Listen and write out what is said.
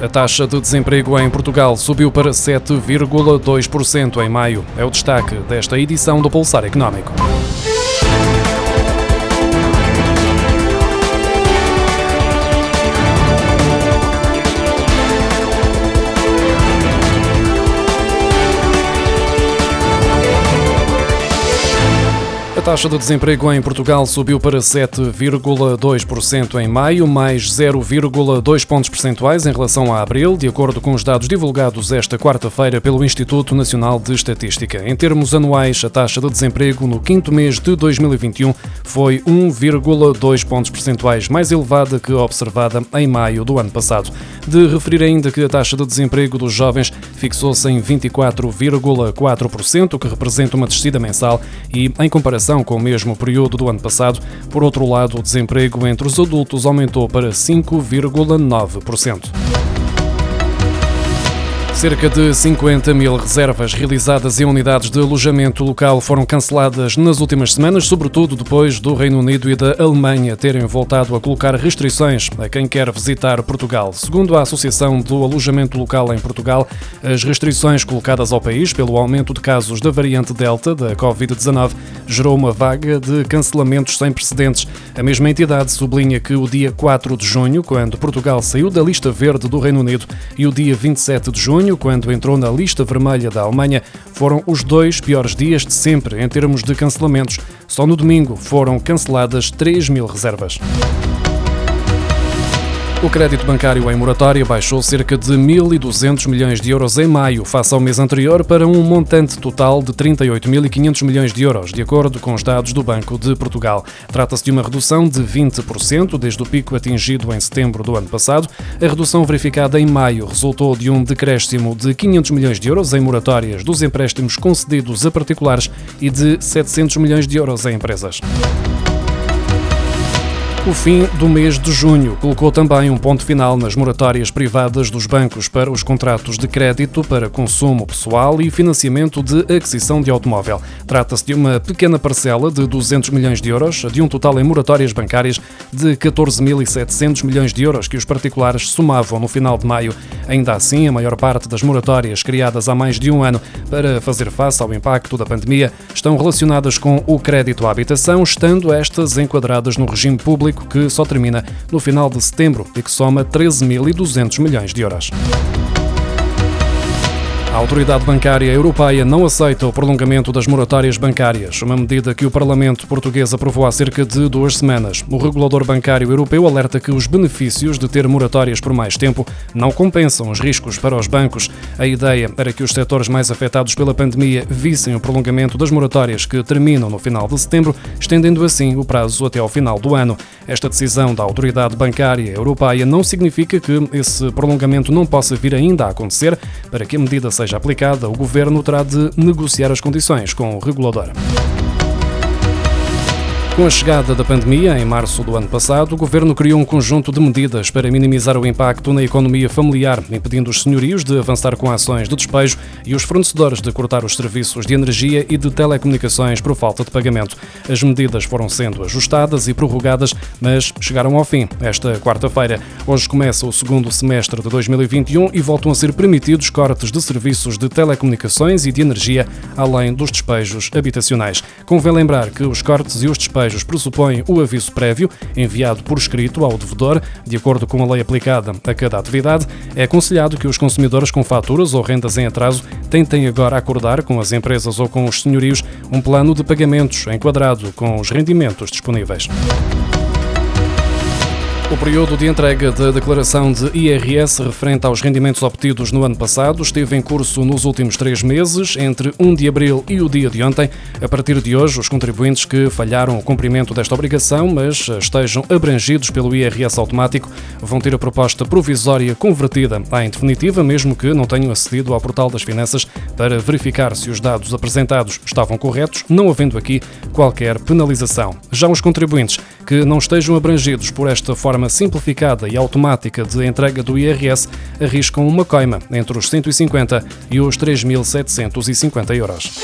A taxa de desemprego em Portugal subiu para 7,2% em maio. É o destaque desta edição do Pulsar Económico. Taxa de desemprego em Portugal subiu para 7,2% em maio, mais 0,2 pontos percentuais em relação a abril, de acordo com os dados divulgados esta quarta-feira pelo Instituto Nacional de Estatística. Em termos anuais, a taxa de desemprego no quinto mês de 2021 foi 1,2 pontos percentuais mais elevada que a observada em maio do ano passado. De referir ainda que a taxa de desemprego dos jovens fixou-se em 24,4%, o que representa uma descida mensal e, em comparação comparação com o mesmo período do ano passado. Por outro lado, o desemprego entre os adultos aumentou para 5,9%. Cerca de 50 mil reservas realizadas em unidades de alojamento local foram canceladas nas últimas semanas, sobretudo depois do Reino Unido e da Alemanha terem voltado a colocar restrições a quem quer visitar Portugal. Segundo a Associação do Alojamento Local em Portugal, as restrições colocadas ao país pelo aumento de casos da variante Delta da Covid-19 gerou uma vaga de cancelamentos sem precedentes. A mesma entidade sublinha que o dia 4 de junho, quando Portugal saiu da lista verde do Reino Unido, e o dia 27 de junho, junho, quando entrou na lista vermelha da Alemanha, foram os dois piores dias de sempre em termos de cancelamentos. Só no domingo foram canceladas 3 mil reservas. O crédito bancário em moratória baixou cerca de 1.200 milhões de euros em maio, face ao mês anterior, para um montante total de 38.500 milhões de euros, de acordo com os dados do Banco de Portugal. Trata-se de uma redução de 20% desde o pico atingido em setembro do ano passado. A redução verificada em maio resultou de um decréscimo de 500 milhões de euros em moratórias dos empréstimos concedidos a particulares e de 700 milhões de euros em empresas. O fim do mês de junho colocou também um ponto final nas moratórias privadas dos bancos para os contratos de crédito para consumo pessoal e financiamento de aquisição de automóvel. Trata-se de uma pequena parcela de 200 milhões de euros, de um total em moratórias bancárias de 14.700 milhões de euros que os particulares somavam no final de maio. Ainda assim, a maior parte das moratórias criadas há mais de um ano para fazer face ao impacto da pandemia estão relacionadas com o crédito à habitação, estando estas enquadradas no regime público que só termina no final de setembro e que soma 13.200 milhões de euros. A Autoridade Bancária Europeia não aceita o prolongamento das moratórias bancárias, uma medida que o Parlamento português aprovou há cerca de duas semanas. O regulador bancário europeu alerta que os benefícios de ter moratórias por mais tempo não compensam os riscos para os bancos. A ideia era que os setores mais afetados pela pandemia vissem o prolongamento das moratórias que terminam no final de setembro, estendendo assim o prazo até ao final do ano. Esta decisão da Autoridade Bancária Europeia não significa que esse prolongamento não possa vir ainda a acontecer. Para que a medida seja seja aplicada, o Governo terá de negociar as condições com o regulador. Com a chegada da pandemia, em março do ano passado, o governo criou um conjunto de medidas para minimizar o impacto na economia familiar, impedindo os senhorios de avançar com ações de despejo e os fornecedores de cortar os serviços de energia e de telecomunicações por falta de pagamento. As medidas foram sendo ajustadas e prorrogadas, mas chegaram ao fim esta quarta-feira. Hoje começa o segundo semestre de 2021 e voltam a ser permitidos cortes de serviços de telecomunicações e de energia, além dos despejos habitacionais. Convém lembrar que os cortes e os despejos despejos pressupõem o aviso prévio enviado por escrito ao devedor, de acordo com a lei aplicada a cada atividade. É aconselhado que os consumidores com faturas ou rendas em atraso tentem agora acordar com as empresas ou com os senhorios um plano de pagamentos enquadrado com os rendimentos disponíveis. O período de entrega da declaração de IRS referente aos rendimentos obtidos no ano passado esteve em curso nos últimos três meses, entre 1 de abril e o dia de ontem. A partir de hoje, os contribuintes que falharam o cumprimento desta obrigação, mas estejam abrangidos pelo IRS automático, vão ter a proposta provisória convertida em definitiva, mesmo que não tenham acedido ao portal das finanças para verificar se os dados apresentados estavam corretos, não havendo aqui qualquer penalização. Já os contribuintes que não estejam abrangidos por esta forma simplificada e automática de entrega do IRS arriscam uma coima entre os 150 e os 3.750 euros.